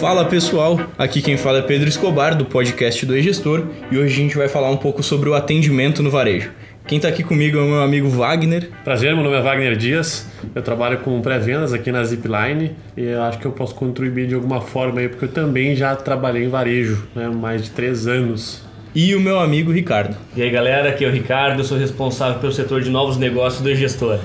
Fala pessoal, aqui quem fala é Pedro Escobar do podcast do E-Gestor e hoje a gente vai falar um pouco sobre o atendimento no varejo. Quem está aqui comigo é o meu amigo Wagner. Prazer, meu nome é Wagner Dias. Eu trabalho com pré-vendas aqui na Zipline e eu acho que eu posso contribuir de alguma forma aí, porque eu também já trabalhei em varejo, né, mais de três anos. E o meu amigo Ricardo. E aí galera, aqui é o Ricardo, eu sou responsável pelo setor de novos negócios do gestor.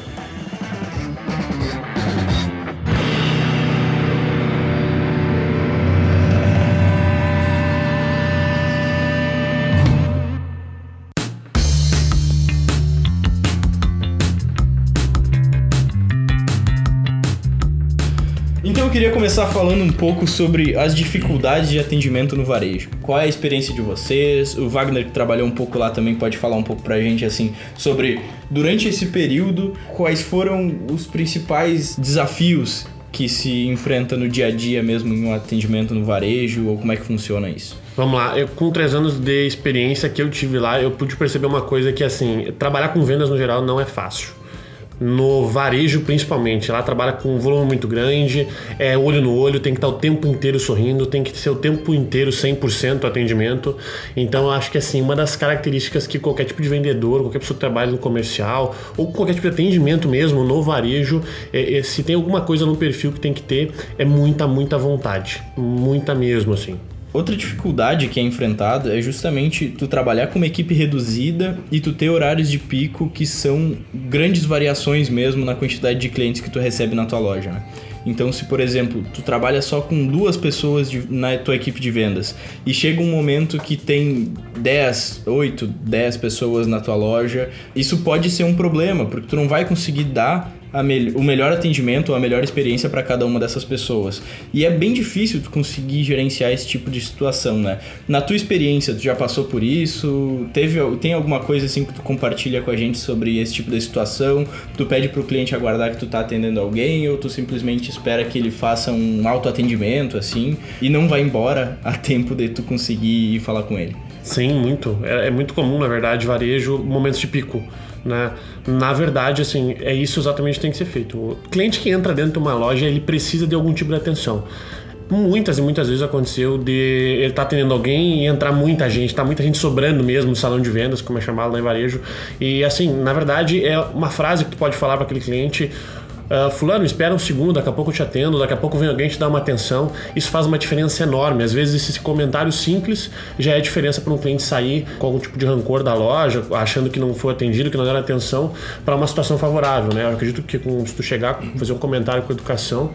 Queria começar falando um pouco sobre as dificuldades de atendimento no varejo. Qual é a experiência de vocês? O Wagner que trabalhou um pouco lá também pode falar um pouco pra gente assim sobre durante esse período quais foram os principais desafios que se enfrenta no dia a dia mesmo em um atendimento no varejo ou como é que funciona isso? Vamos lá, eu, com três anos de experiência que eu tive lá, eu pude perceber uma coisa que assim, trabalhar com vendas no geral não é fácil no varejo principalmente. Lá trabalha com um volume muito grande, é olho no olho, tem que estar o tempo inteiro sorrindo, tem que ser o tempo inteiro 100% atendimento. Então eu acho que assim, uma das características que qualquer tipo de vendedor, qualquer pessoa que trabalha no comercial ou qualquer tipo de atendimento mesmo no varejo, é, é, se tem alguma coisa no perfil que tem que ter, é muita, muita vontade. Muita mesmo assim. Outra dificuldade que é enfrentada é justamente tu trabalhar com uma equipe reduzida e tu ter horários de pico que são grandes variações mesmo na quantidade de clientes que tu recebe na tua loja. Né? Então, se por exemplo, tu trabalha só com duas pessoas de, na tua equipe de vendas e chega um momento que tem 10, 8, 10 pessoas na tua loja, isso pode ser um problema, porque tu não vai conseguir dar me o melhor atendimento, a melhor experiência para cada uma dessas pessoas. E é bem difícil tu conseguir gerenciar esse tipo de situação, né? Na tua experiência, tu já passou por isso? Teve, tem alguma coisa assim que tu compartilha com a gente sobre esse tipo de situação? Tu pede pro cliente aguardar que tu tá atendendo alguém ou tu simplesmente espera que ele faça um autoatendimento assim e não vai embora a tempo de tu conseguir ir falar com ele? Sim, muito. É, é muito comum, na verdade, varejo, momentos de pico. Né? Na verdade, assim, é isso exatamente que tem que ser feito. O cliente que entra dentro de uma loja, ele precisa de algum tipo de atenção. Muitas e muitas vezes aconteceu de ele estar tá atendendo alguém e entrar muita gente, tá muita gente sobrando mesmo no salão de vendas, como é chamado lá em varejo. E assim, na verdade, é uma frase que tu pode falar para aquele cliente Uh, fulano, espera um segundo, daqui a pouco eu te atendo, daqui a pouco vem alguém te dar uma atenção. Isso faz uma diferença enorme. Às vezes esse comentário simples já é diferença para um cliente sair com algum tipo de rancor da loja, achando que não foi atendido, que não deram atenção, para uma situação favorável. Né? Eu acredito que com, se tu chegar, fazer um comentário com educação,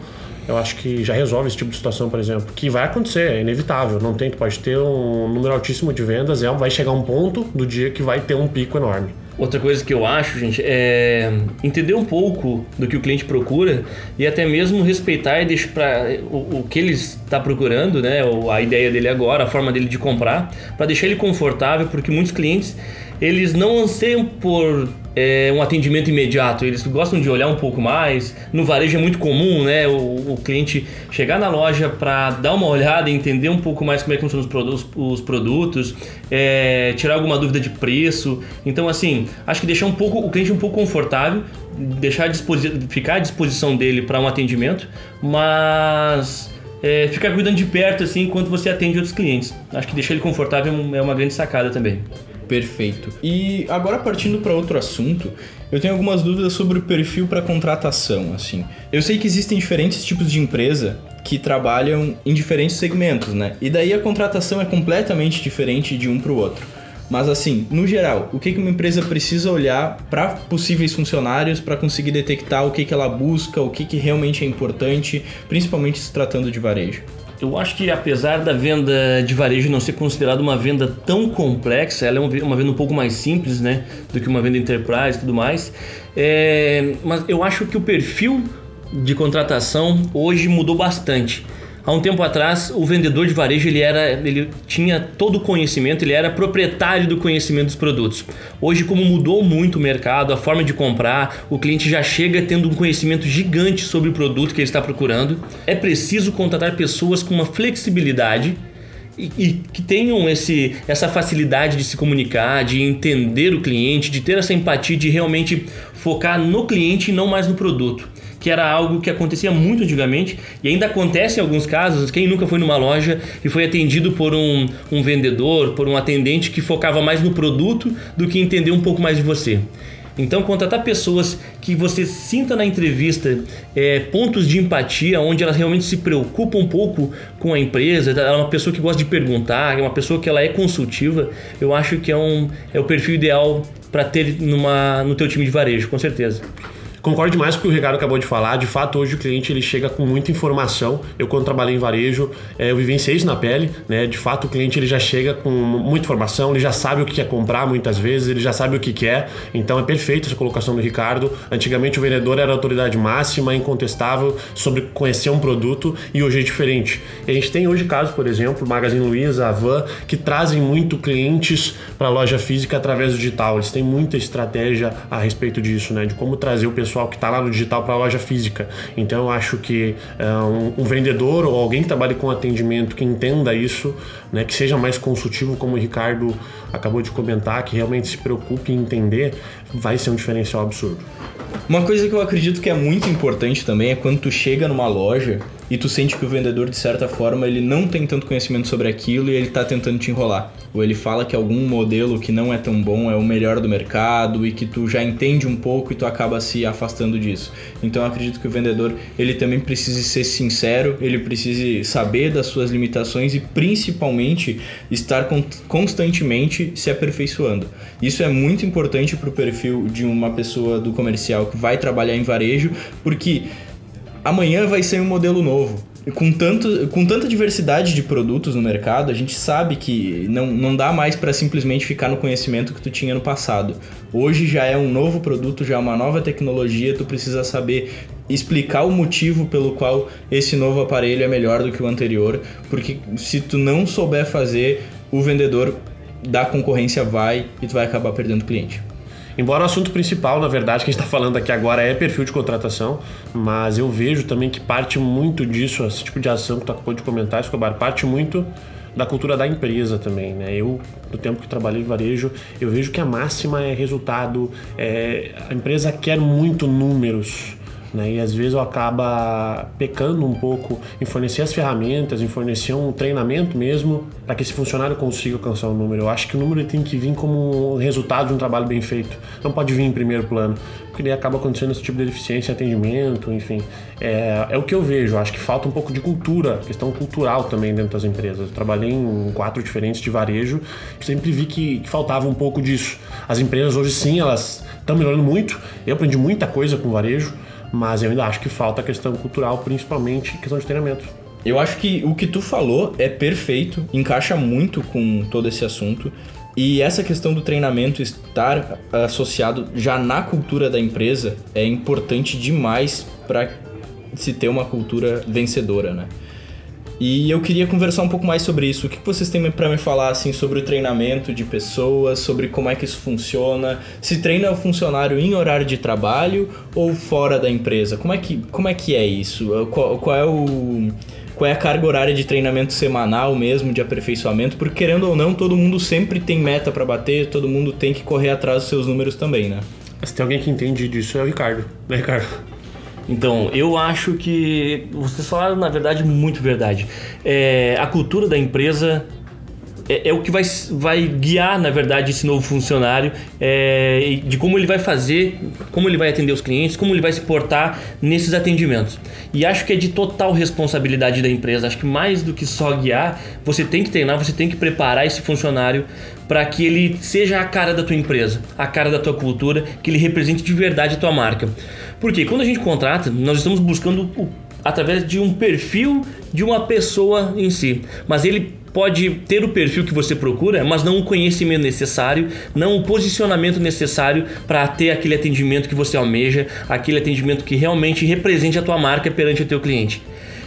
eu acho que já resolve esse tipo de situação, por exemplo, que vai acontecer, é inevitável, não tem, tu pode ter um número altíssimo de vendas, é, vai chegar um ponto do dia que vai ter um pico enorme. Outra coisa que eu acho, gente, é entender um pouco do que o cliente procura e até mesmo respeitar e deixar para o, o, que ele está procurando, né, a ideia dele agora, a forma dele de comprar, para deixar ele confortável, porque muitos clientes eles não anseiam por é, um atendimento imediato, eles gostam de olhar um pouco mais. No varejo é muito comum, né, o, o cliente chegar na loja para dar uma olhada entender um pouco mais como é que funcionam os produtos, os produtos é, tirar alguma dúvida de preço. Então, assim, acho que deixar um pouco o cliente um pouco confortável, deixar a ficar à disposição dele para um atendimento, mas é, ficar cuidando de perto assim enquanto você atende outros clientes. Acho que deixar ele confortável é uma grande sacada também. Perfeito. E agora partindo para outro assunto, eu tenho algumas dúvidas sobre o perfil para contratação, assim. Eu sei que existem diferentes tipos de empresa que trabalham em diferentes segmentos, né? E daí a contratação é completamente diferente de um para o outro. Mas assim, no geral, o que uma empresa precisa olhar para possíveis funcionários para conseguir detectar o que ela busca, o que realmente é importante, principalmente se tratando de varejo? Eu acho que apesar da venda de varejo não ser considerada uma venda tão complexa, ela é uma venda um pouco mais simples, né, do que uma venda enterprise e tudo mais. É, mas eu acho que o perfil de contratação hoje mudou bastante. Há um tempo atrás, o vendedor de varejo ele era, ele tinha todo o conhecimento, ele era proprietário do conhecimento dos produtos. Hoje, como mudou muito o mercado, a forma de comprar, o cliente já chega tendo um conhecimento gigante sobre o produto que ele está procurando. É preciso contratar pessoas com uma flexibilidade e, e, que tenham esse, essa facilidade de se comunicar, de entender o cliente, de ter essa empatia, de realmente focar no cliente e não mais no produto que era algo que acontecia muito antigamente e ainda acontece em alguns casos. Quem nunca foi numa loja e foi atendido por um, um vendedor, por um atendente que focava mais no produto do que entender um pouco mais de você. Então, contratar pessoas que você sinta na entrevista é, pontos de empatia, onde elas realmente se preocupam um pouco com a empresa, ela é uma pessoa que gosta de perguntar, é uma pessoa que ela é consultiva, eu acho que é, um, é o perfil ideal para ter numa, no teu time de varejo, com certeza. Concordo demais com o que o Ricardo acabou de falar. De fato, hoje o cliente ele chega com muita informação. Eu, quando trabalhei em varejo, é, eu vivenciei isso na pele. Né? De fato, o cliente ele já chega com muita informação, ele já sabe o que quer comprar muitas vezes, ele já sabe o que quer. Então é perfeito essa colocação do Ricardo. Antigamente o vendedor era a autoridade máxima, incontestável sobre conhecer um produto e hoje é diferente. E a gente tem hoje casos, por exemplo, Magazine Luiza, Avan, que trazem muito clientes para a loja física através do digital. Eles têm muita estratégia a respeito disso, né? De como trazer o pessoal pessoal que está lá no digital para a loja física. Então eu acho que uh, um, um, vendedor ou alguém que trabalhe com atendimento que entenda isso, né, que seja mais consultivo, como o Ricardo acabou de comentar, que realmente se preocupe em entender, vai ser um diferencial absurdo. Uma coisa que eu acredito que é muito importante também é quando tu chega numa loja e tu sente que o vendedor, de certa forma, ele não tem tanto conhecimento sobre aquilo e ele tá tentando te enrolar. Ou ele fala que algum modelo que não é tão bom é o melhor do mercado e que tu já entende um pouco e tu acaba se afastando disso. Então eu acredito que o vendedor, ele também precisa ser sincero, ele precisa saber das suas limitações e principalmente estar constantemente se aperfeiçoando. Isso é muito importante para o perfil de uma pessoa do comercial que vai trabalhar em varejo, porque amanhã vai ser um modelo novo. Com, tanto, com tanta diversidade de produtos no mercado, a gente sabe que não, não dá mais para simplesmente ficar no conhecimento que tu tinha no passado. Hoje já é um novo produto, já é uma nova tecnologia, tu precisa saber explicar o motivo pelo qual esse novo aparelho é melhor do que o anterior, porque se tu não souber fazer, o vendedor da concorrência vai e tu vai acabar perdendo cliente. Embora o assunto principal, na verdade, que a gente está falando aqui agora é perfil de contratação, mas eu vejo também que parte muito disso, esse tipo de ação que tu acabou de comentar, Escobar, parte muito da cultura da empresa também, né? Eu, no tempo que trabalhei em varejo, eu vejo que a máxima é resultado, é, a empresa quer muito números, né? E às vezes eu acaba pecando um pouco em fornecer as ferramentas, em fornecer um treinamento mesmo para que esse funcionário consiga alcançar o número. Eu acho que o número tem que vir como resultado de um trabalho bem feito, não pode vir em primeiro plano, porque daí acaba acontecendo esse tipo de deficiência em atendimento, enfim. É, é o que eu vejo, eu acho que falta um pouco de cultura, questão cultural também dentro das empresas. Eu trabalhei em quatro diferentes de varejo sempre vi que, que faltava um pouco disso. As empresas hoje sim, elas estão melhorando muito, eu aprendi muita coisa com varejo, mas eu ainda acho que falta a questão cultural, principalmente questão de treinamento. Eu acho que o que tu falou é perfeito, encaixa muito com todo esse assunto. E essa questão do treinamento estar associado já na cultura da empresa é importante demais para se ter uma cultura vencedora, né? E eu queria conversar um pouco mais sobre isso. O que vocês têm para me falar assim sobre o treinamento de pessoas, sobre como é que isso funciona? Se treina o funcionário em horário de trabalho ou fora da empresa? Como é que, como é, que é isso? Qual, qual é o qual é a carga horária de treinamento semanal mesmo, de aperfeiçoamento, porque querendo ou não, todo mundo sempre tem meta para bater, todo mundo tem que correr atrás dos seus números também, né? Se tem alguém que entende disso é o Ricardo, né, Ricardo? Então, eu acho que vocês falaram, na verdade, muito verdade. É, a cultura da empresa é, é, o que vai, vai guiar, na verdade, esse novo funcionário é, de como ele vai fazer, como ele vai atender os clientes, como ele vai se portar nesses atendimentos. E acho que é de total responsabilidade da empresa. Acho que mais do que só guiar, você tem que treinar, você tem que preparar esse funcionário para que ele seja a cara da tua empresa, a cara da tua cultura, que ele represente de verdade a tua marca. Porque quando a gente contrata, nós estamos buscando o, através de um perfil de uma pessoa em si, mas ele pode ter o perfil que você procura, mas não o conhecimento necessário, não o posicionamento necessário para ter aquele atendimento que você almeja, aquele atendimento que realmente represente a tua marca perante o teu cliente.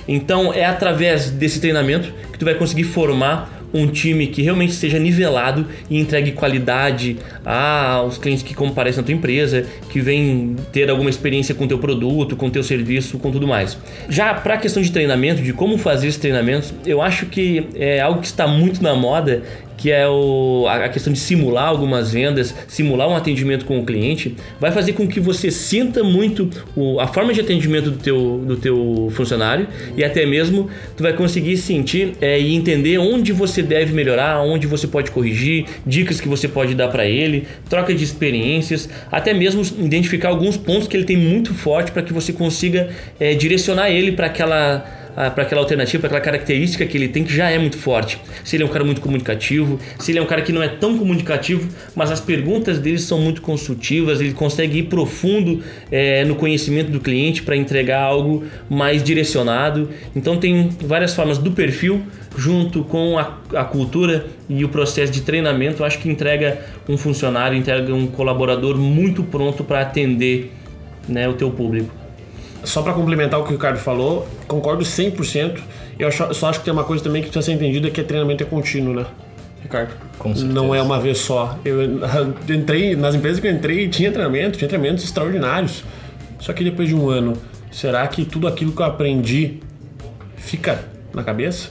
Então é através desse treinamento que tu vai conseguir formar um time que realmente seja nivelado e entregue qualidade aos clientes que comparecem na tua empresa, que vêm ter alguma experiência com teu produto, com teu serviço, com tudo mais. Já para a questão de treinamento, de como fazer esses treinamentos, eu acho que é algo que está muito na moda que é o, a questão de simular algumas vendas, simular um atendimento com o cliente, vai fazer com que você sinta muito o, a forma de atendimento do teu, do teu funcionário e até mesmo tu vai conseguir sentir é, e entender onde você deve melhorar, onde você pode corrigir, dicas que você pode dar para ele, troca de experiências, até mesmo identificar alguns pontos que ele tem muito forte para que você consiga é, direcionar ele para aquela para aquela alternativa, para aquela característica que ele tem que já é muito forte. Se ele é um cara muito comunicativo, se ele é um cara que não é tão comunicativo, mas as perguntas dele são muito consultivas, ele consegue ir profundo é, no conhecimento do cliente para entregar algo mais direcionado. Então tem várias formas do perfil junto com a, a cultura e o processo de treinamento, acho que entrega um funcionário, entrega um colaborador muito pronto para atender né, o teu público. Só para complementar o que o Ricardo falou, concordo 100%. Eu só acho que tem uma coisa também que precisa ser entendida que é treinamento é contínuo, né? Ricardo. Com certeza. Não é uma vez só. Eu entrei nas empresas que eu entrei, tinha treinamento, tinha treinamentos extraordinários. Só que depois de um ano, será que tudo aquilo que eu aprendi fica na cabeça?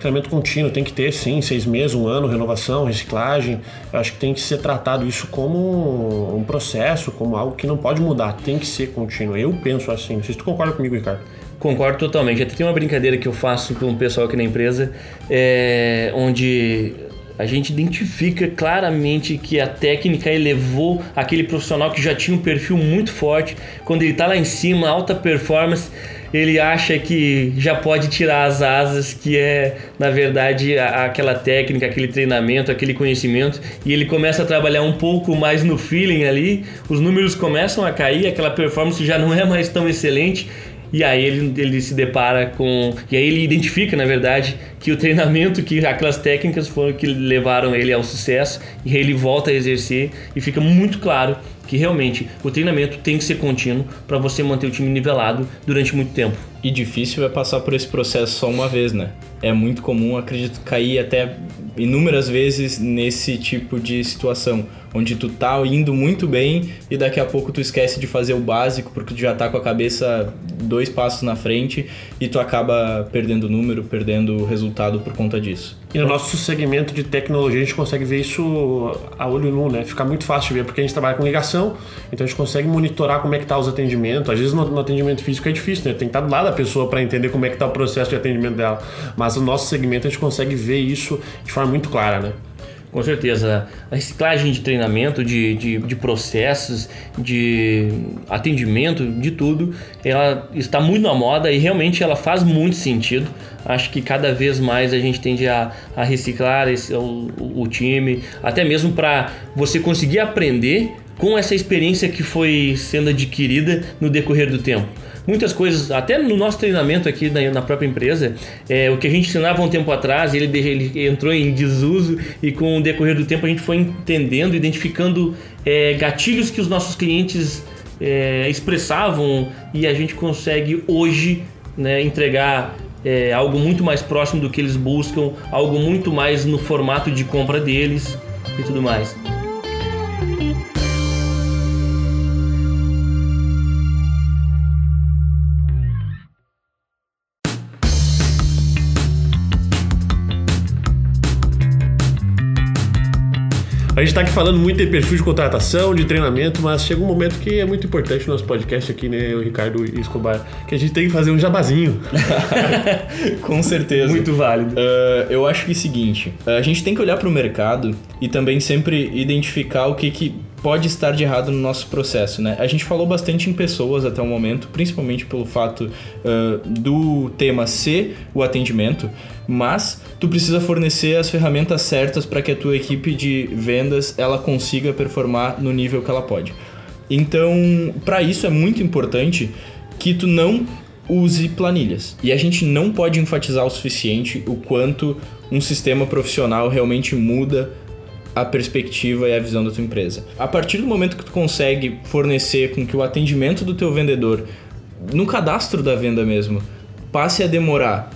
Treinamento contínuo tem que ter, sim, seis meses, um ano, renovação, reciclagem. Eu acho que tem que ser tratado isso como um processo, como algo que não pode mudar, tem que ser contínuo. Eu penso assim. Não sei se tu concorda comigo, Ricardo. Concordo totalmente. Até tem uma brincadeira que eu faço com o pessoal aqui na empresa, é, onde a gente identifica claramente que a técnica elevou aquele profissional que já tinha um perfil muito forte. Quando ele está lá em cima, alta performance, ele acha que já pode tirar as asas, que é na verdade aquela técnica, aquele treinamento, aquele conhecimento, e ele começa a trabalhar um pouco mais no feeling ali, os números começam a cair, aquela performance já não é mais tão excelente. E aí ele, ele se depara com. E aí ele identifica, na verdade, que o treinamento, que aquelas técnicas foram que levaram ele ao sucesso, e aí ele volta a exercer e fica muito claro que realmente o treinamento tem que ser contínuo para você manter o time nivelado durante muito tempo. E difícil é passar por esse processo só uma vez, né? É muito comum, acredito, cair até inúmeras vezes nesse tipo de situação, onde tu tá indo muito bem e daqui a pouco tu esquece de fazer o básico porque tu já tá com a cabeça dois passos na frente e tu acaba perdendo número, perdendo resultado por conta disso. E no nosso segmento de tecnologia a gente consegue ver isso a olho nu, né? Fica muito fácil de ver porque a gente trabalha com ligação, então a gente consegue monitorar como é que tá os atendimentos. Às vezes no, atendimento físico é difícil, né? Tem que estar do lado da pessoa para entender como é que tá o processo de atendimento dela. Mas no nosso segmento a gente consegue ver isso de forma muito clara, né? Com certeza. A reciclagem de treinamento, de, de, de, processos, de atendimento, de tudo, ela está muito na moda e realmente ela faz muito sentido. Acho que cada vez mais a gente tende a, a reciclar esse, o, o time, até mesmo para você conseguir aprender com essa experiência que foi sendo adquirida no decorrer do tempo muitas coisas, até no nosso treinamento aqui na, na própria empresa, é, o que a gente ensinava um tempo atrás, ele, ele entrou em desuso e com o decorrer do tempo a gente foi entendendo, identificando é, gatilhos que os nossos clientes é, expressavam e a gente consegue hoje né, entregar é, algo muito mais próximo do que eles buscam, algo muito mais no formato de compra deles e tudo mais. A gente tá aqui falando muito de perfil de contratação, de treinamento, mas chega um momento que é muito importante no nosso podcast aqui, né, o Ricardo e Escobar, que a gente tem que fazer um jabazinho. Com certeza. Muito válido. Uh, eu acho que é o seguinte, a gente tem que olhar para o mercado e também sempre identificar o que, que pode estar de errado no nosso processo, né? A gente falou bastante em pessoas até o momento, principalmente pelo fato uh, do tema ser o atendimento, mas tu precisa fornecer as ferramentas certas para que a tua equipe de vendas ela consiga performar no nível que ela pode. Então, para isso é muito importante que tu não use planilhas. E a gente não pode enfatizar o suficiente o quanto um sistema profissional realmente muda a perspectiva e a visão da tua empresa. A partir do momento que tu consegue fornecer com que o atendimento do teu vendedor no cadastro da venda mesmo passe a demorar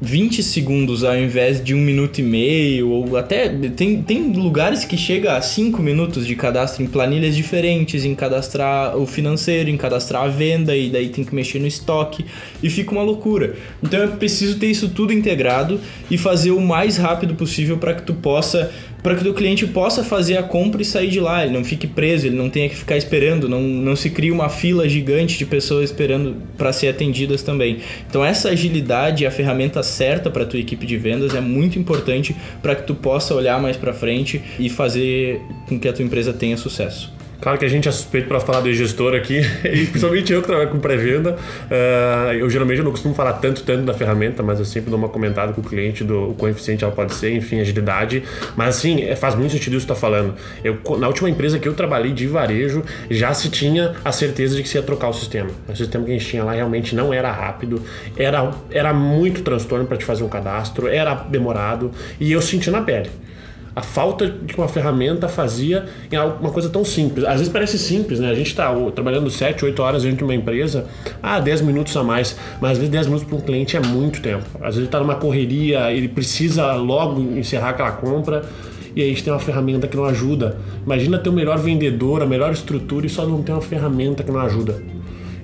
20 segundos ao invés de um minuto e meio, ou até tem, tem lugares que chega a 5 minutos de cadastro em planilhas diferentes, em cadastrar o financeiro, em cadastrar a venda, e daí tem que mexer no estoque, e fica uma loucura. Então é preciso ter isso tudo integrado e fazer o mais rápido possível para que tu possa para que o cliente possa fazer a compra e sair de lá, ele não fique preso, ele não tenha que ficar esperando, não, não se crie uma fila gigante de pessoas esperando para ser atendidas também. Então essa agilidade, a ferramenta certa para tua equipe de vendas é muito importante para que tu possa olhar mais para frente e fazer com que a tua empresa tenha sucesso. Claro que a gente é suspeito para falar do gestor aqui, e principalmente eu que trabalho com pré-venda. Uh, eu geralmente não costumo falar tanto, tanto da ferramenta, mas eu sempre dou uma comentada com o cliente do o coeficiente ela pode ser, enfim, agilidade. Mas assim, é, faz muito sentido isso que está falando. Eu, na última empresa que eu trabalhei de varejo, já se tinha a certeza de que se ia trocar o sistema. O sistema que a gente tinha lá realmente não era rápido, era, era muito transtorno para te fazer um cadastro, era demorado, e eu senti na pele a falta de uma ferramenta fazia em uma coisa tão simples. Às vezes parece simples, né? A gente está trabalhando 7, 8 horas dentro de uma empresa, ah, 10 minutos a mais, mas às vezes 10 minutos para um cliente é muito tempo. Às vezes ele está numa correria, ele precisa logo encerrar aquela compra e aí a gente tem uma ferramenta que não ajuda. Imagina ter o melhor vendedor, a melhor estrutura e só não ter uma ferramenta que não ajuda.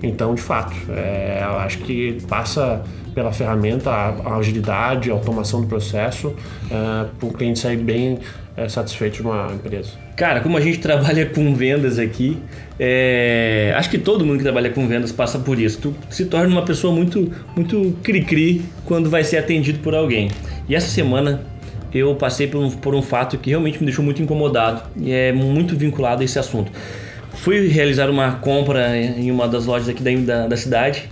Então, de fato, é, eu acho que passa pela ferramenta, a, agilidade, a automação do processo, é, para o cliente sair bem é, satisfeito de uma empresa. Cara, como a gente trabalha com vendas aqui, é, acho que todo mundo que trabalha com vendas passa por isso. Tu se torna uma pessoa muito, muito cri-cri quando vai ser atendido por alguém. E essa semana eu passei por um, por um fato que realmente me deixou muito incomodado e é muito vinculado a esse assunto. Fui realizar uma compra em uma das lojas aqui da, da, da cidade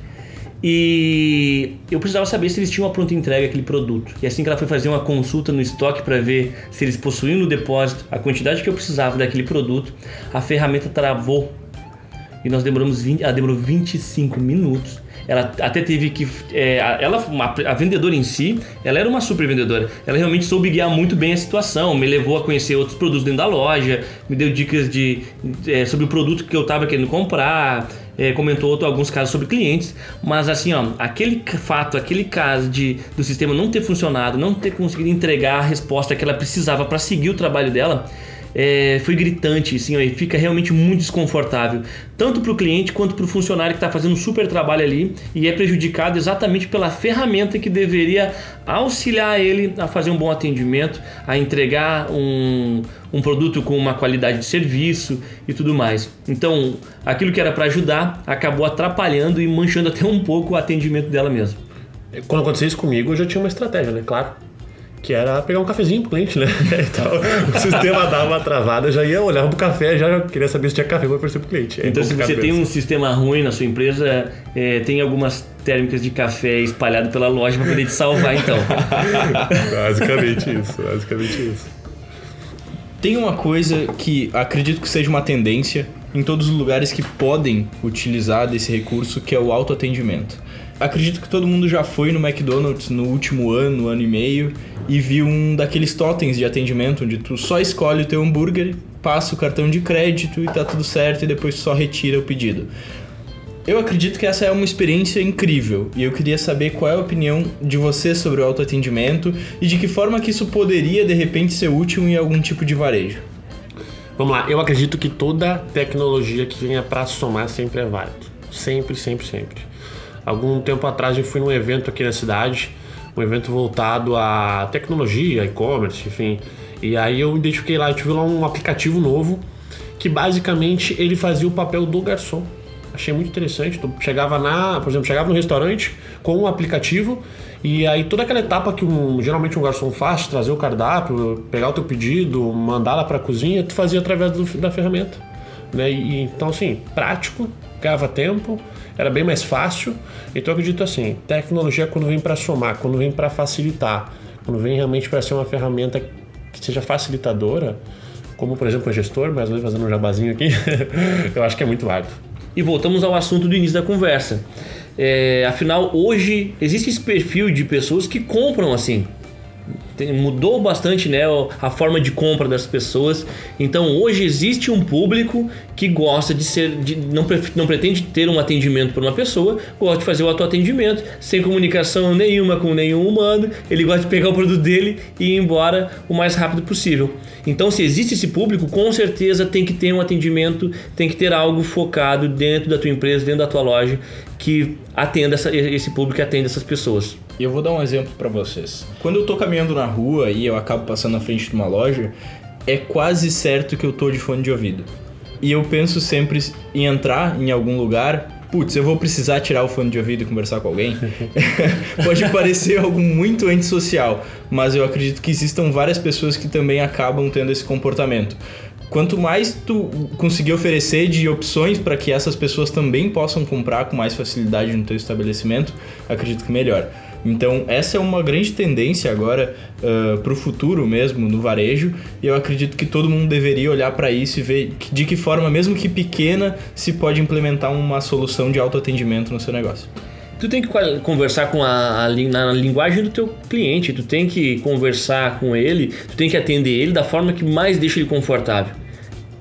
e eu precisava saber se eles tinham a pronta entrega aquele produto. E assim que ela foi fazer uma consulta no estoque para ver se eles possuíam no depósito a quantidade que eu precisava daquele produto, a ferramenta travou. E nós demoramos 20, ela demorou 25 minutos. Ela até teve que. É, ela, a vendedora em si, ela era uma super vendedora. Ela realmente soube guiar muito bem a situação, me levou a conhecer outros produtos dentro da loja, me deu dicas de, é, sobre o produto que eu estava querendo comprar, é, comentou outro, alguns casos sobre clientes, mas assim, ó, aquele fato, aquele caso de do sistema não ter funcionado, não ter conseguido entregar a resposta que ela precisava para seguir o trabalho dela, é, foi gritante, ó, e fica realmente muito desconfortável, tanto para o cliente quanto para o funcionário que está fazendo um super trabalho ali e é prejudicado exatamente pela ferramenta que deveria auxiliar ele a fazer um bom atendimento, a entregar um, um produto com uma qualidade de serviço e tudo mais. Então, aquilo que era para ajudar acabou atrapalhando e manchando até um pouco o atendimento dela mesmo. Quando aconteceu isso comigo, eu já tinha uma estratégia, né? Claro que era pegar um cafezinho pro cliente, né? Então, o sistema dava uma travada, já ia olhar pro café, já queria saber se tinha café para oferecer pro cliente. É então, se você tem um sistema ruim na sua empresa, é, tem algumas térmicas de café espalhado pela loja para poder te salvar, então. basicamente isso, basicamente isso. Tem uma coisa que acredito que seja uma tendência em todos os lugares que podem utilizar desse recurso, que é o autoatendimento acredito que todo mundo já foi no McDonald's no último ano, ano e meio, e viu um daqueles totens de atendimento onde tu só escolhe o teu hambúrguer, passa o cartão de crédito e tá tudo certo e depois só retira o pedido. Eu acredito que essa é uma experiência incrível e eu queria saber qual é a opinião de você sobre o autoatendimento e de que forma que isso poderia de repente ser útil em algum tipo de varejo. Vamos lá, eu acredito que toda tecnologia que venha para somar sempre é válido. Sempre, sempre, sempre. Algum tempo atrás eu fui num evento aqui na cidade, um evento voltado à tecnologia, e-commerce, enfim. E aí eu identifiquei lá, eu tive lá um aplicativo novo que basicamente ele fazia o papel do garçom. Achei muito interessante. Tu chegava na, por exemplo, chegava no restaurante com um aplicativo e aí toda aquela etapa que um, geralmente um garçom faz, trazer o cardápio, pegar o teu pedido, mandar lá para a cozinha, tu fazia através do, da ferramenta. Né? E, então assim, prático, ganhava tempo era bem mais fácil. Então eu acredito assim, tecnologia quando vem para somar, quando vem para facilitar, quando vem realmente para ser uma ferramenta que seja facilitadora, como por exemplo o gestor, mas vou fazendo um jabazinho aqui, eu acho que é muito válido. E voltamos ao assunto do início da conversa. É, afinal, hoje existe esse perfil de pessoas que compram assim. Mudou bastante né, a forma de compra das pessoas. Então hoje existe um público que gosta de ser, de, não, não pretende ter um atendimento por uma pessoa, gosta de fazer o autoatendimento sem comunicação nenhuma com nenhum humano. Ele gosta de pegar o produto dele e ir embora o mais rápido possível. Então, se existe esse público, com certeza tem que ter um atendimento, tem que ter algo focado dentro da tua empresa, dentro da tua loja, que atenda essa, esse público, que atenda essas pessoas. Eu vou dar um exemplo para vocês. Quando eu tô caminhando na rua e eu acabo passando na frente de uma loja, é quase certo que eu tô de fone de ouvido. E eu penso sempre em entrar em algum lugar, putz, eu vou precisar tirar o fone de ouvido e conversar com alguém. Pode parecer algo muito antissocial, mas eu acredito que existam várias pessoas que também acabam tendo esse comportamento. Quanto mais tu conseguir oferecer de opções para que essas pessoas também possam comprar com mais facilidade no teu estabelecimento, acredito que melhor. Então, essa é uma grande tendência agora uh, para o futuro mesmo no varejo, e eu acredito que todo mundo deveria olhar para isso e ver de que forma, mesmo que pequena, se pode implementar uma solução de autoatendimento no seu negócio tu tem que conversar com a, a, na linguagem do teu cliente, tu tem que conversar com ele, tu tem que atender ele da forma que mais deixa ele confortável.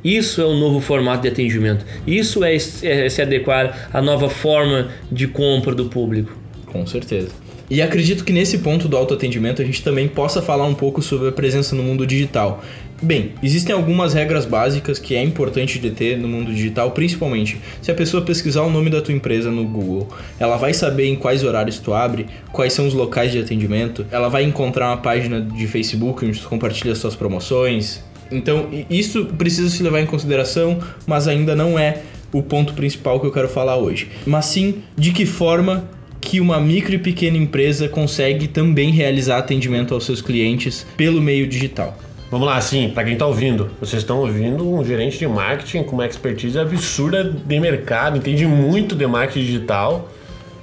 Isso é o novo formato de atendimento. Isso é, é se adequar à nova forma de compra do público. Com certeza. E acredito que nesse ponto do autoatendimento a gente também possa falar um pouco sobre a presença no mundo digital. Bem, existem algumas regras básicas que é importante de ter no mundo digital, principalmente se a pessoa pesquisar o nome da tua empresa no Google, ela vai saber em quais horários tu abre, quais são os locais de atendimento, ela vai encontrar uma página de Facebook onde tu compartilha suas promoções. Então, isso precisa se levar em consideração, mas ainda não é o ponto principal que eu quero falar hoje. Mas sim de que forma que uma micro e pequena empresa consegue também realizar atendimento aos seus clientes pelo meio digital. Vamos lá, assim, para quem está ouvindo, vocês estão ouvindo um gerente de marketing com uma expertise absurda de mercado, entende muito de marketing digital,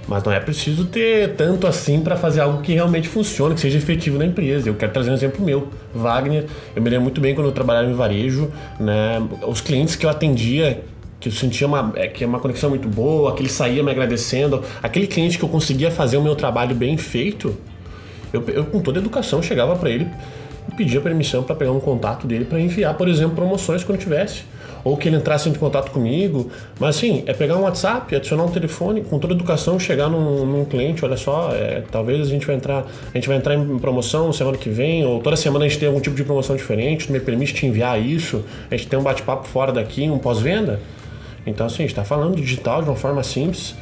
mas não é preciso ter tanto assim para fazer algo que realmente funcione, que seja efetivo na empresa. Eu quero trazer um exemplo meu, Wagner. Eu me lembro muito bem quando eu trabalhava em varejo, né? Os clientes que eu atendia que eu sentia uma, é, que é uma conexão muito boa, que ele saía me agradecendo, aquele cliente que eu conseguia fazer o meu trabalho bem feito, eu, eu com toda a educação chegava para ele e pedia permissão para pegar um contato dele para enviar, por exemplo, promoções quando tivesse. Ou que ele entrasse em contato comigo. Mas assim, é pegar um WhatsApp, adicionar um telefone, com toda a educação, chegar num, num cliente, olha só, é, talvez a gente vai entrar, a gente vai entrar em promoção semana que vem, ou toda semana a gente tem algum tipo de promoção diferente, me permite te enviar isso, a gente tem um bate-papo fora daqui, um pós-venda. Então, assim, a gente está falando digital de uma forma simples,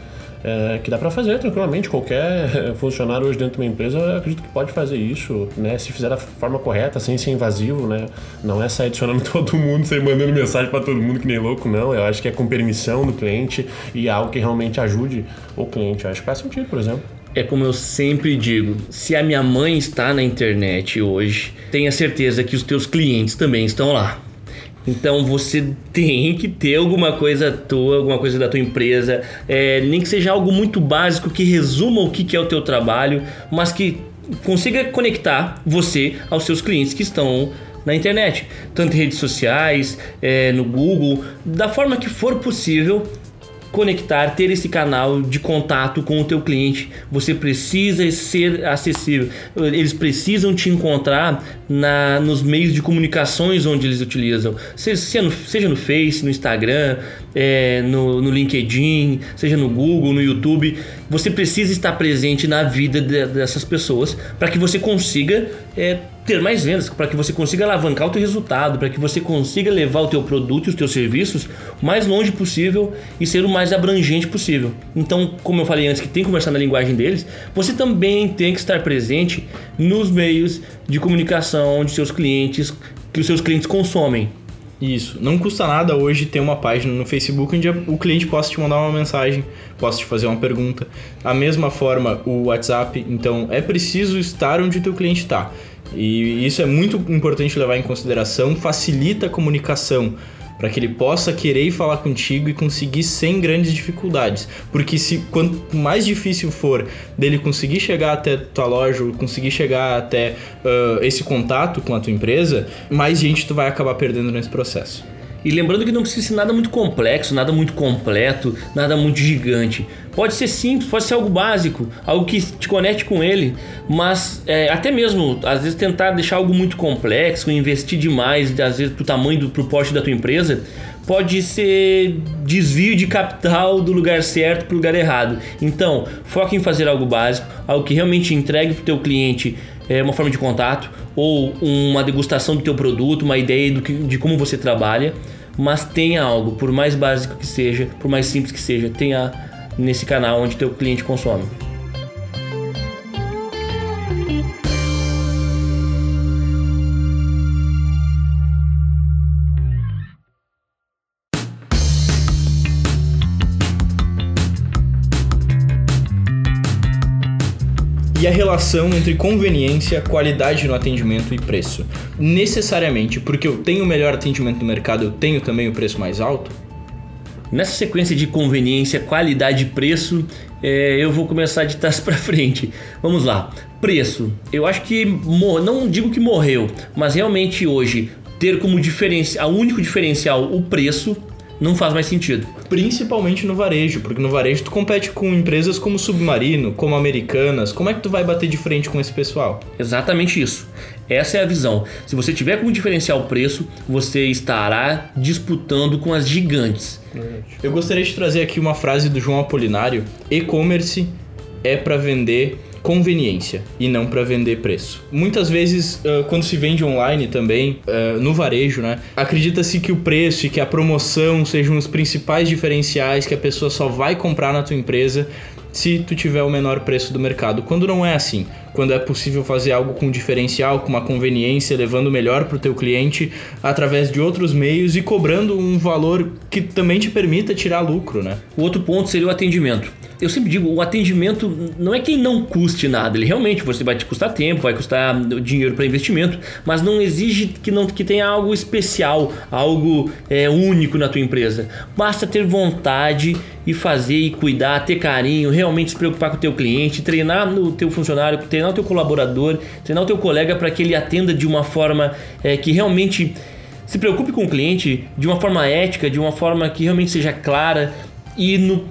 é, que dá para fazer tranquilamente. Qualquer funcionário hoje dentro de uma empresa, acredito que pode fazer isso, né? Se fizer da forma correta, sem ser invasivo, né? Não é sair adicionando todo mundo, sair mandando mensagem para todo mundo que nem louco, não. Eu acho que é com permissão do cliente e algo que realmente ajude o cliente. Eu acho que faz sentido, por exemplo. É como eu sempre digo, se a minha mãe está na internet hoje, tenha certeza que os teus clientes também estão lá. Então você tem que ter alguma coisa tua, alguma coisa da tua empresa, é, nem que seja algo muito básico que resuma o que é o teu trabalho, mas que consiga conectar você aos seus clientes que estão na internet, tanto em redes sociais, é, no Google, da forma que for possível conectar, ter esse canal de contato com o teu cliente. Você precisa ser acessível. Eles precisam te encontrar na, nos meios de comunicações onde eles utilizam, seja no, seja no Face, no Instagram, é, no, no LinkedIn, seja no Google, no YouTube. Você precisa estar presente na vida de, dessas pessoas para que você consiga é, ter mais vendas, para que você consiga alavancar o teu resultado, para que você consiga levar o teu produto e os teus serviços o mais longe possível e ser o mais abrangente possível. Então, como eu falei antes, que tem que conversar na linguagem deles, você também tem que estar presente nos meios de comunicação de seus clientes, que os seus clientes consomem. Isso. Não custa nada hoje ter uma página no Facebook onde o cliente possa te mandar uma mensagem, possa te fazer uma pergunta. A mesma forma o WhatsApp. Então é preciso estar onde o teu cliente está. E isso é muito importante levar em consideração, facilita a comunicação para que ele possa querer falar contigo e conseguir sem grandes dificuldades. Porque se quanto mais difícil for dele conseguir chegar até tua loja, ou conseguir chegar até uh, esse contato com a tua empresa, mais gente tu vai acabar perdendo nesse processo. E lembrando que não precisa ser nada muito complexo, nada muito completo, nada muito gigante. Pode ser simples, pode ser algo básico, algo que te conecte com ele, mas é, até mesmo, às vezes, tentar deixar algo muito complexo, investir demais, às vezes, pro tamanho, do, pro porte da tua empresa, pode ser desvio de capital do lugar certo para o lugar errado. Então, foca em fazer algo básico, algo que realmente entregue para o teu cliente é, uma forma de contato ou uma degustação do teu produto, uma ideia do que, de como você trabalha, mas tenha algo, por mais básico que seja, por mais simples que seja, tenha nesse canal onde teu cliente consome. e a relação entre conveniência, qualidade no atendimento e preço. Necessariamente porque eu tenho o melhor atendimento no mercado, eu tenho também o preço mais alto? Nessa sequência de conveniência, qualidade e preço, é, eu vou começar de trás para frente. Vamos lá. Preço. Eu acho que não digo que morreu, mas realmente hoje ter como diferencial, o único diferencial o preço não faz mais sentido. Principalmente no varejo, porque no varejo tu compete com empresas como Submarino, como Americanas. Como é que tu vai bater de frente com esse pessoal? Exatamente isso. Essa é a visão. Se você tiver como diferenciar o preço, você estará disputando com as gigantes. Eu gostaria de trazer aqui uma frase do João Apolinário: e-commerce é para vender conveniência e não para vender preço. Muitas vezes, uh, quando se vende online também, uh, no varejo, né, acredita-se que o preço e que a promoção sejam os principais diferenciais que a pessoa só vai comprar na tua empresa se tu tiver o menor preço do mercado. Quando não é assim, quando é possível fazer algo com diferencial, com uma conveniência, levando melhor para o teu cliente através de outros meios e cobrando um valor que também te permita tirar lucro, né? O outro ponto seria o atendimento eu sempre digo, o atendimento não é que não custe nada, ele realmente você vai te custar tempo, vai custar dinheiro para investimento, mas não exige que não que tenha algo especial, algo é, único na tua empresa. Basta ter vontade e fazer e cuidar, ter carinho, realmente se preocupar com o teu cliente, treinar o teu funcionário, treinar o teu colaborador, treinar o teu colega para que ele atenda de uma forma é, que realmente se preocupe com o cliente de uma forma ética, de uma forma que realmente seja clara, e no,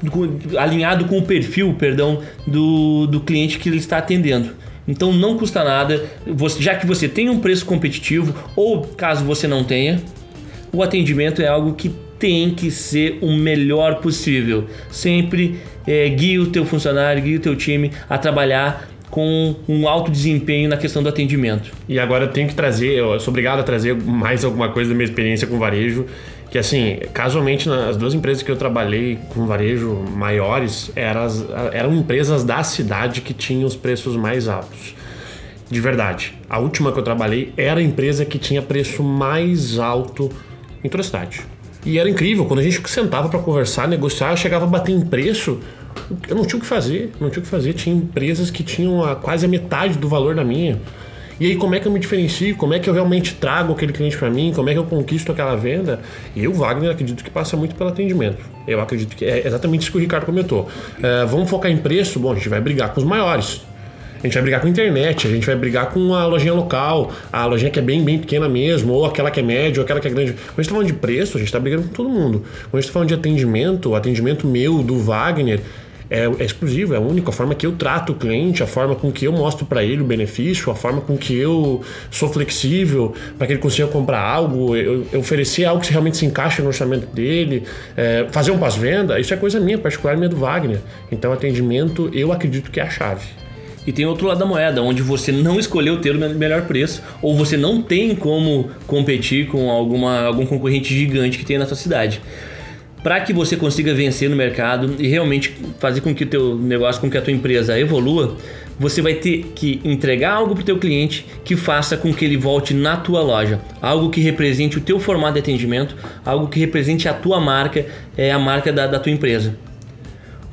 alinhado com o perfil, perdão, do, do cliente que ele está atendendo. Então não custa nada, já que você tem um preço competitivo ou caso você não tenha, o atendimento é algo que tem que ser o melhor possível. Sempre é, guie o teu funcionário, guie o teu time a trabalhar com um alto desempenho na questão do atendimento. E agora eu tenho que trazer, eu sou obrigado a trazer mais alguma coisa da minha experiência com varejo que assim, casualmente nas duas empresas que eu trabalhei com varejo maiores eram, eram empresas da cidade que tinham os preços mais altos. De verdade. A última que eu trabalhei era a empresa que tinha preço mais alto em toda a cidade. E era incrível, quando a gente sentava para conversar, negociar, chegava a bater em preço, eu não tinha o que fazer, não tinha o que fazer. Tinha empresas que tinham a, quase a metade do valor da minha. E aí, como é que eu me diferencio? Como é que eu realmente trago aquele cliente para mim? Como é que eu conquisto aquela venda? E o Wagner, acredito que passa muito pelo atendimento. Eu acredito que é exatamente isso que o Ricardo comentou. É, vamos focar em preço? Bom, a gente vai brigar com os maiores. A gente vai brigar com a internet, a gente vai brigar com a lojinha local, a lojinha que é bem, bem pequena mesmo, ou aquela que é média, ou aquela que é grande. Quando a gente está falando de preço, a gente está brigando com todo mundo. Quando a gente está falando de atendimento, o atendimento meu, do Wagner, é, é exclusivo, é. A forma que eu trato o cliente, a forma com que eu mostro para ele o benefício, a forma com que eu sou flexível para que ele consiga comprar algo, eu, eu, oferecer algo que realmente se encaixa no orçamento dele, é, fazer um pós-venda, isso é coisa minha, particular minha do Wagner. Então, atendimento, eu acredito que é a chave. E tem outro lado da moeda, onde você não escolheu ter o melhor preço, ou você não tem como competir com alguma, algum concorrente gigante que tem na sua cidade para que você consiga vencer no mercado e realmente fazer com que o teu negócio, com que a tua empresa evolua, você vai ter que entregar algo para o teu cliente que faça com que ele volte na tua loja, algo que represente o teu formato de atendimento, algo que represente a tua marca, é a marca da, da tua empresa.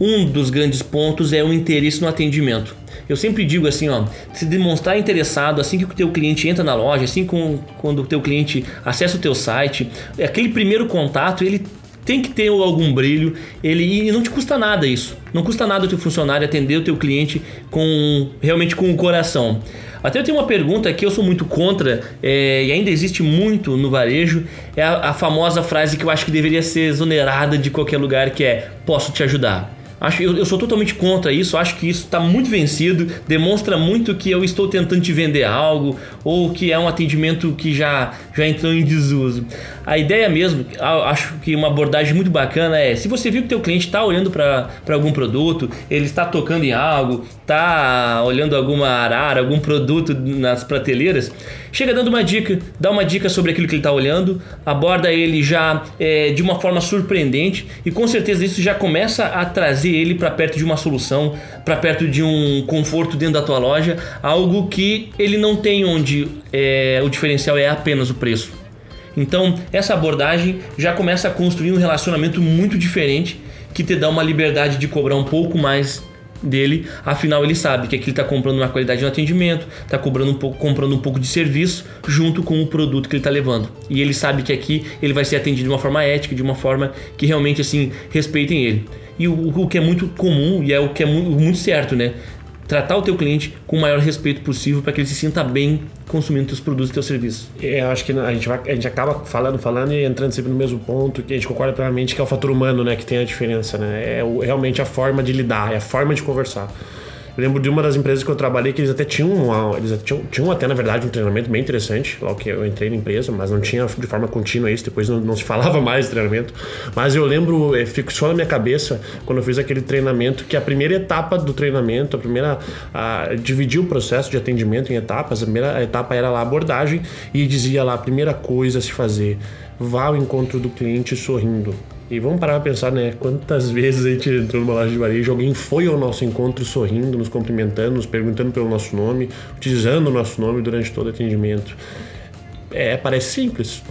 Um dos grandes pontos é o interesse no atendimento. Eu sempre digo assim, ó, se demonstrar interessado assim que o teu cliente entra na loja, assim com, quando o teu cliente acessa o teu site, aquele primeiro contato ele tem que ter algum brilho, ele e não te custa nada isso. Não custa nada o teu funcionário atender o teu cliente com realmente com o coração. Até eu tenho uma pergunta que eu sou muito contra é, e ainda existe muito no varejo, é a, a famosa frase que eu acho que deveria ser exonerada de qualquer lugar, que é posso te ajudar. Acho, eu, eu sou totalmente contra isso, acho que isso está muito vencido, demonstra muito que eu estou tentando te vender algo ou que é um atendimento que já, já entrou em desuso. A ideia mesmo, acho que uma abordagem muito bacana é, se você viu que teu cliente está olhando para algum produto, ele está tocando em algo, está olhando alguma arara, algum produto nas prateleiras, chega dando uma dica, dá uma dica sobre aquilo que ele está olhando, aborda ele já é, de uma forma surpreendente e com certeza isso já começa a trazer ele para perto de uma solução, para perto de um conforto dentro da tua loja, algo que ele não tem onde é, o diferencial é apenas o preço. Então, essa abordagem já começa a construir um relacionamento muito diferente que te dá uma liberdade de cobrar um pouco mais dele, afinal ele sabe que aqui ele está comprando uma qualidade no atendimento, está comprando um pouco, comprando um pouco de serviço junto com o produto que ele está levando. E ele sabe que aqui ele vai ser atendido de uma forma ética, de uma forma que realmente assim respeitem ele. E o, o que é muito comum e é o que é muito, muito certo, né? Tratar o teu cliente com o maior respeito possível para que ele se sinta bem consumindo teus produtos e teus serviços. É, eu acho que a gente, vai, a gente acaba falando, falando e entrando sempre no mesmo ponto, que a gente concorda plenamente que é o fator humano, né, que tem a diferença, né? É o, realmente a forma de lidar, é a forma de conversar. Eu lembro de uma das empresas que eu trabalhei que eles até tinham, uma, eles tinham, tinham até na verdade um treinamento bem interessante, logo que eu entrei na empresa, mas não tinha de forma contínua isso, depois não, não se falava mais de treinamento. Mas eu lembro, é, só na minha cabeça quando eu fiz aquele treinamento que a primeira etapa do treinamento, a primeira a, dividir o processo de atendimento em etapas, a primeira etapa era lá a abordagem e dizia lá a primeira coisa a se fazer, vá ao encontro do cliente sorrindo e vamos parar pra pensar, né? Quantas vezes a gente entrou numa loja de varejo, alguém foi ao nosso encontro sorrindo, nos cumprimentando, nos perguntando pelo nosso nome, utilizando o nosso nome durante todo o atendimento. É, parece simples,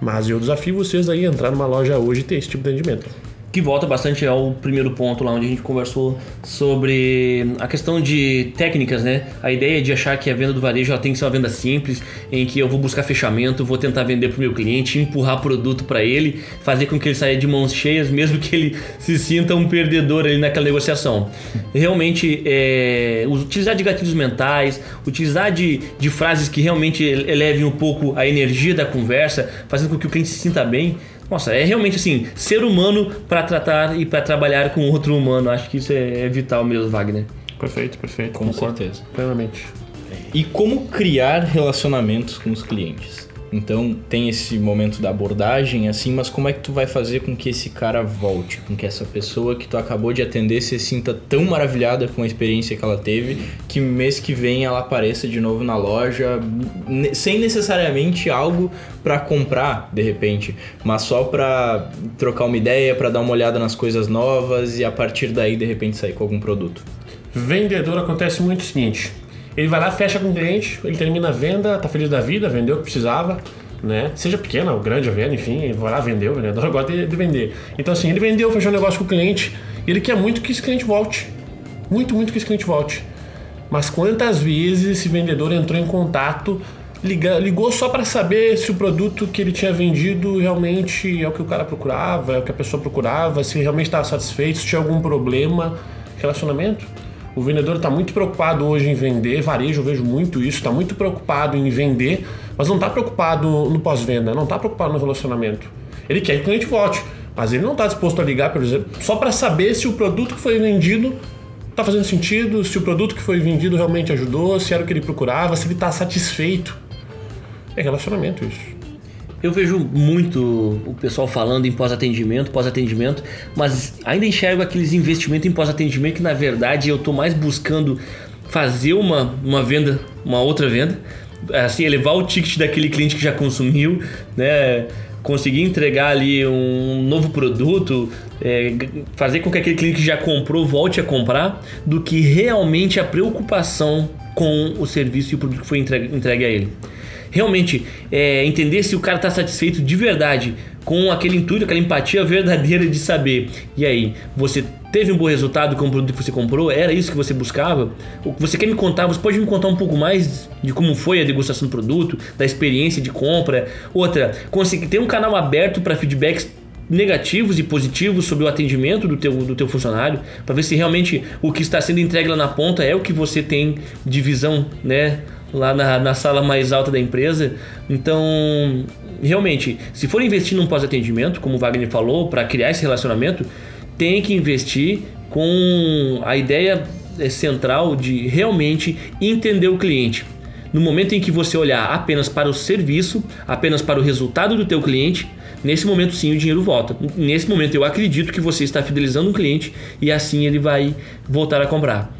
mas eu desafio vocês aí a entrar numa loja hoje e ter esse tipo de atendimento que volta bastante ao primeiro ponto lá onde a gente conversou sobre a questão de técnicas, né? A ideia de achar que a venda do varejo ela tem que ser uma venda simples, em que eu vou buscar fechamento, vou tentar vender para o meu cliente, empurrar produto para ele, fazer com que ele saia de mãos cheias, mesmo que ele se sinta um perdedor ali naquela negociação. Realmente, é, utilizar de gatilhos mentais, utilizar de, de frases que realmente elevem um pouco a energia da conversa, fazendo com que o cliente se sinta bem, nossa, é realmente assim, ser humano para tratar e para trabalhar com outro humano. Acho que isso é, é vital mesmo, Wagner. Perfeito, perfeito. Com certeza. Plenamente. E como criar relacionamentos com os clientes? Então tem esse momento da abordagem, assim, mas como é que tu vai fazer com que esse cara volte? Com que essa pessoa que tu acabou de atender se sinta tão maravilhada com a experiência que ela teve que mês que vem ela apareça de novo na loja, sem necessariamente algo para comprar, de repente, mas só para trocar uma ideia, para dar uma olhada nas coisas novas e a partir daí de repente sair com algum produto. Vendedor acontece muito o seguinte: ele vai lá, fecha com o cliente, ele termina a venda, tá feliz da vida, vendeu o que precisava, né? Seja pequena ou grande a venda, enfim, ele vai lá, vendeu, o vendedor gosta de, de vender. Então, assim, ele vendeu, fechou o negócio com o cliente, ele quer muito que esse cliente volte. Muito, muito que esse cliente volte. Mas quantas vezes esse vendedor entrou em contato, liga, ligou só para saber se o produto que ele tinha vendido realmente é o que o cara procurava, é o que a pessoa procurava, se realmente estava satisfeito, se tinha algum problema. Relacionamento? O vendedor está muito preocupado hoje em vender, varejo eu vejo muito isso, está muito preocupado em vender, mas não está preocupado no pós-venda, não está preocupado no relacionamento. Ele quer que o cliente volte, mas ele não está disposto a ligar, por exemplo, só para saber se o produto que foi vendido está fazendo sentido, se o produto que foi vendido realmente ajudou, se era o que ele procurava, se ele está satisfeito. É relacionamento isso. Eu vejo muito o pessoal falando em pós-atendimento, pós-atendimento, mas ainda enxergo aqueles investimentos em pós-atendimento que na verdade eu estou mais buscando fazer uma, uma venda, uma outra venda, assim, elevar o ticket daquele cliente que já consumiu, né? Conseguir entregar ali um novo produto, é, fazer com que aquele cliente que já comprou volte a comprar, do que realmente a preocupação com o serviço e o produto que foi entregue, entregue a ele realmente é, entender se o cara está satisfeito de verdade com aquele intuito, aquela empatia verdadeira de saber. E aí, você teve um bom resultado com o produto que você comprou? Era isso que você buscava? Você quer me contar? Você pode me contar um pouco mais de como foi a degustação do produto, da experiência de compra? Outra, conseguir ter um canal aberto para feedbacks negativos e positivos sobre o atendimento do teu, do teu funcionário, para ver se realmente o que está sendo entregue lá na ponta é o que você tem de visão, né, lá na, na sala mais alta da empresa. Então, realmente, se for investir num pós-atendimento, como o Wagner falou, para criar esse relacionamento, tem que investir com a ideia é, central de realmente entender o cliente. No momento em que você olhar apenas para o serviço, apenas para o resultado do teu cliente, nesse momento sim o dinheiro volta. Nesse momento eu acredito que você está fidelizando um cliente e assim ele vai voltar a comprar.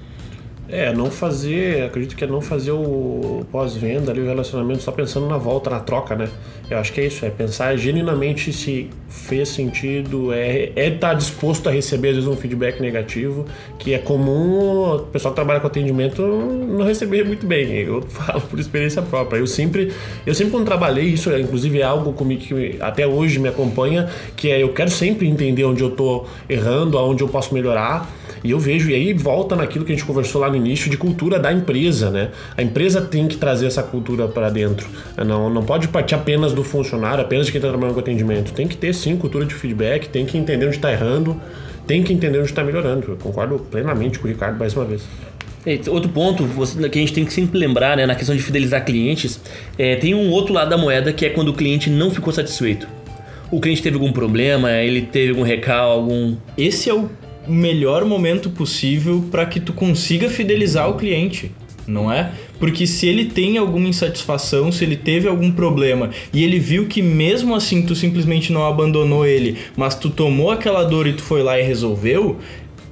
É, não fazer, acredito que é não fazer o pós-venda ali, o relacionamento só pensando na volta, na troca, né? Eu acho que é isso, é pensar genuinamente se fez sentido, é é estar tá disposto a receber às vezes um feedback negativo, que é comum o pessoal que trabalha com atendimento não receber muito bem. Eu falo por experiência própria. Eu sempre, eu sempre quando trabalhei isso, inclusive é algo comigo que até hoje me acompanha, que é eu quero sempre entender onde eu estou errando, aonde eu posso melhorar e eu vejo, e aí volta naquilo que a gente conversou lá no início, de cultura da empresa, né? A empresa tem que trazer essa cultura para dentro. Não, não pode partir apenas do funcionário, apenas de quem está trabalhando com atendimento. Tem que ter sim cultura de feedback, tem que entender onde está errando, tem que entender onde está melhorando. Eu concordo plenamente com o Ricardo mais uma vez. Outro ponto que a gente tem que sempre lembrar né, na questão de fidelizar clientes, é, tem um outro lado da moeda que é quando o cliente não ficou satisfeito. O cliente teve algum problema, ele teve algum recalque, algum. Esse é o melhor momento possível para que tu consiga fidelizar o cliente, não é? Porque se ele tem alguma insatisfação, se ele teve algum problema e ele viu que mesmo assim tu simplesmente não abandonou ele, mas tu tomou aquela dor e tu foi lá e resolveu,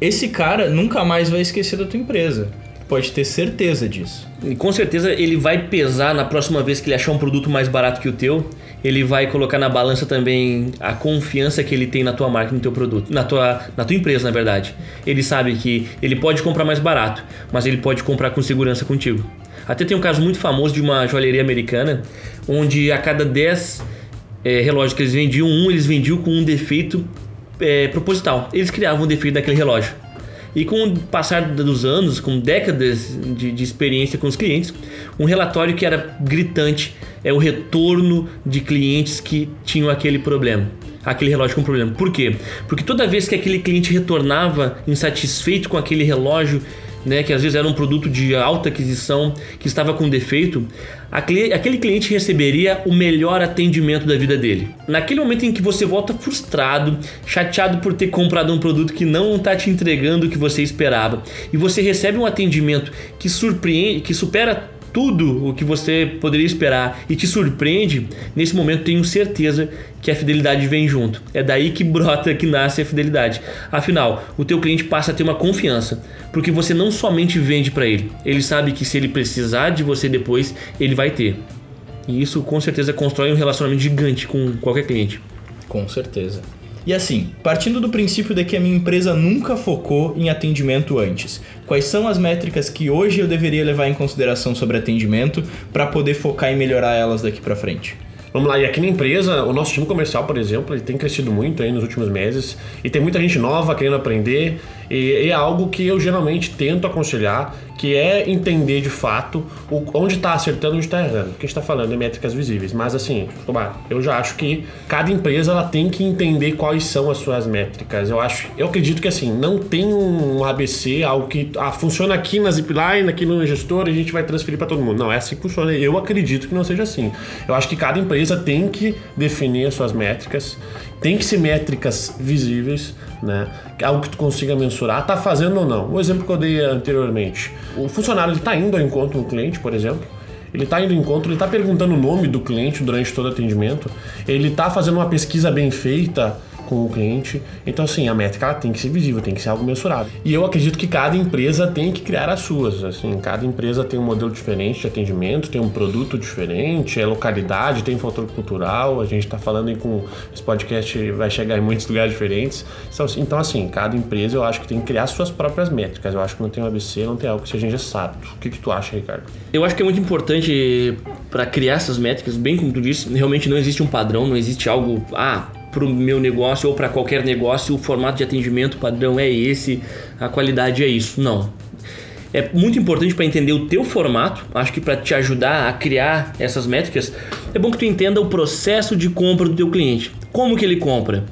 esse cara nunca mais vai esquecer da tua empresa. Pode ter certeza disso. E com certeza ele vai pesar na próxima vez que ele achar um produto mais barato que o teu ele vai colocar na balança também a confiança que ele tem na tua marca, no teu produto, na tua, na tua empresa, na verdade. Ele sabe que ele pode comprar mais barato, mas ele pode comprar com segurança contigo. Até tem um caso muito famoso de uma joalheria americana, onde a cada 10 é, relógios que eles vendiam, um eles vendiam com um defeito é, proposital. Eles criavam um defeito daquele relógio. E com o passar dos anos, com décadas de, de experiência com os clientes, um relatório que era gritante é o retorno de clientes que tinham aquele problema aquele relógio com problema. Por quê? Porque toda vez que aquele cliente retornava insatisfeito com aquele relógio, né, que às vezes era um produto de alta aquisição que estava com defeito, aquele cliente receberia o melhor atendimento da vida dele. Naquele momento em que você volta frustrado, chateado por ter comprado um produto que não está te entregando o que você esperava, e você recebe um atendimento que surpreende, que supera tudo o que você poderia esperar e te surpreende, nesse momento tenho certeza que a fidelidade vem junto. É daí que brota, que nasce a fidelidade. Afinal, o teu cliente passa a ter uma confiança, porque você não somente vende para ele, ele sabe que se ele precisar de você depois, ele vai ter. E isso com certeza constrói um relacionamento gigante com qualquer cliente. Com certeza. E assim, partindo do princípio de que a minha empresa nunca focou em atendimento antes, quais são as métricas que hoje eu deveria levar em consideração sobre atendimento para poder focar e melhorar elas daqui para frente? Vamos lá, e aqui na empresa, o nosso time comercial, por exemplo, ele tem crescido muito aí nos últimos meses e tem muita gente nova querendo aprender e é algo que eu geralmente tento aconselhar que é entender de fato o, onde está acertando e onde está errando. O que a gente está falando é métricas visíveis, mas assim, eu já acho que cada empresa ela tem que entender quais são as suas métricas. Eu acho, eu acredito que assim, não tem um ABC, algo que ah, funciona aqui na Zipline, aqui no gestor a gente vai transferir para todo mundo. Não, é assim que funciona. Eu acredito que não seja assim. Eu acho que cada empresa tem que definir as suas métricas, tem que ser métricas visíveis né? Algo que tu consiga mensurar, tá fazendo ou não. O exemplo que eu dei anteriormente. O funcionário ele tá indo ao encontro do cliente, por exemplo. Ele está indo ao encontro, ele está perguntando o nome do cliente durante todo o atendimento, ele está fazendo uma pesquisa bem feita com o cliente. Então, assim, a métrica tem que ser visível, tem que ser algo mensurável. E eu acredito que cada empresa tem que criar as suas. Assim, cada empresa tem um modelo diferente de atendimento, tem um produto diferente, é localidade, tem fator cultural. A gente está falando aí com esse podcast vai chegar em muitos lugares diferentes. Então, assim, então, assim, cada empresa eu acho que tem que criar suas próprias métricas. Eu acho que não tem um ABC, não tem algo que seja engessado. O que, que tu acha, Ricardo? Eu acho que é muito importante para criar essas métricas, bem como tu disse, realmente não existe um padrão, não existe algo, ah, para o meu negócio ou para qualquer negócio, o formato de atendimento padrão é esse, a qualidade é isso. Não. É muito importante para entender o teu formato, acho que para te ajudar a criar essas métricas, é bom que tu entenda o processo de compra do teu cliente. Como que ele compra?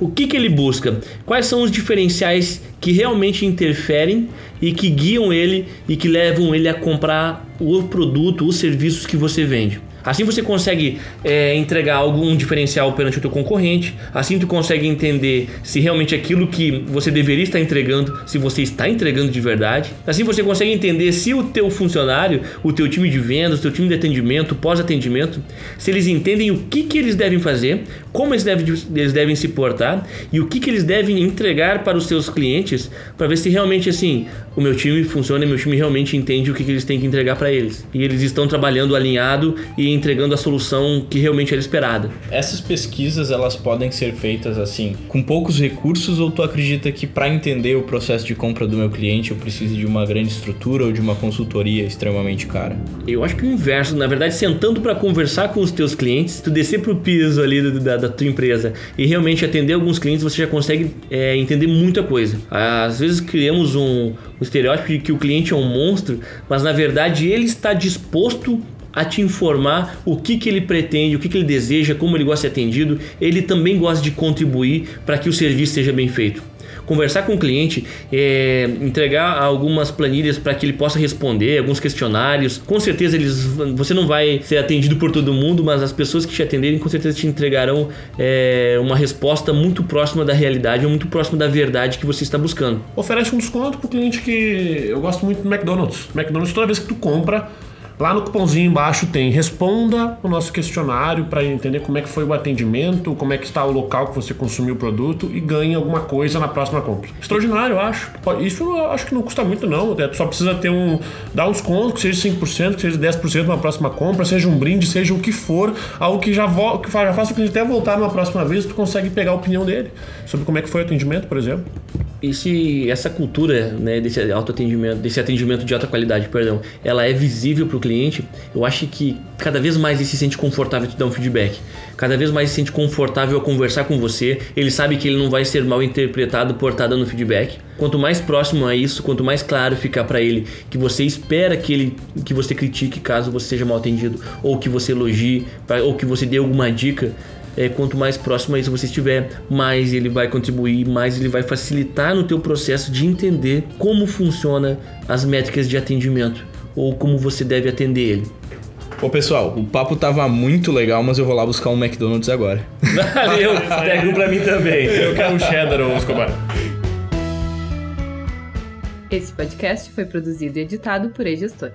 O que, que ele busca? Quais são os diferenciais que realmente interferem e que guiam ele e que levam ele a comprar o produto, os serviços que você vende? Assim você consegue é, entregar algum diferencial perante o teu concorrente. Assim tu consegue entender se realmente aquilo que você deveria estar entregando, se você está entregando de verdade. Assim você consegue entender se o teu funcionário, o teu time de vendas, o teu time de atendimento, pós-atendimento, se eles entendem o que, que eles devem fazer, como eles devem, eles devem se portar e o que, que eles devem entregar para os seus clientes para ver se realmente assim o meu time funciona e meu time realmente entende o que, que eles têm que entregar para eles. E eles estão trabalhando alinhado e entregando a solução que realmente era esperada. Essas pesquisas elas podem ser feitas assim, com poucos recursos ou tu acredita que para entender o processo de compra do meu cliente eu preciso de uma grande estrutura ou de uma consultoria extremamente cara? Eu acho que o inverso, na verdade, sentando para conversar com os teus clientes, tu descer pro piso ali da, da tua empresa e realmente atender alguns clientes, você já consegue é, entender muita coisa. Às vezes criamos um, um estereótipo de que o cliente é um monstro, mas na verdade ele está disposto a te informar o que, que ele pretende, o que, que ele deseja, como ele gosta de ser atendido. Ele também gosta de contribuir para que o serviço seja bem feito conversar com o cliente, é, entregar algumas planilhas para que ele possa responder, alguns questionários. Com certeza eles, você não vai ser atendido por todo mundo, mas as pessoas que te atenderem com certeza te entregarão é, uma resposta muito próxima da realidade ou muito próxima da verdade que você está buscando. Oferece um desconto para o cliente que eu gosto muito do McDonald's. McDonald's toda vez que tu compra Lá no cupomzinho embaixo tem responda o nosso questionário para entender como é que foi o atendimento, como é que está o local que você consumiu o produto e ganhe alguma coisa na próxima compra. Extraordinário, eu acho. Isso eu acho que não custa muito não, tu só precisa ter um dar um desconto, que seja 5%, que seja 10% na próxima compra, seja um brinde, seja o que for, algo que já, vo que já faça o cliente até voltar numa próxima vez, tu consegue pegar a opinião dele sobre como é que foi o atendimento, por exemplo esse, essa cultura né, desse autoatendimento, desse atendimento de alta qualidade, perdão, ela é visível para o cliente, eu acho que cada vez mais ele se sente confortável de dar um feedback. Cada vez mais se sente confortável a conversar com você. Ele sabe que ele não vai ser mal interpretado por estar dando feedback. Quanto mais próximo a isso, quanto mais claro ficar para ele que você espera que ele que você critique caso você seja mal atendido ou que você elogie ou que você dê alguma dica, é, quanto mais próximo a isso você estiver, mais ele vai contribuir, mais ele vai facilitar no teu processo de entender como funciona as métricas de atendimento ou como você deve atender ele. Ô pessoal, o papo tava muito legal, mas eu vou lá buscar um McDonald's agora. Valeu, pega um pra mim também. Eu quero um cheddar ou Escobar. Esse podcast foi produzido e editado por E-Gestor.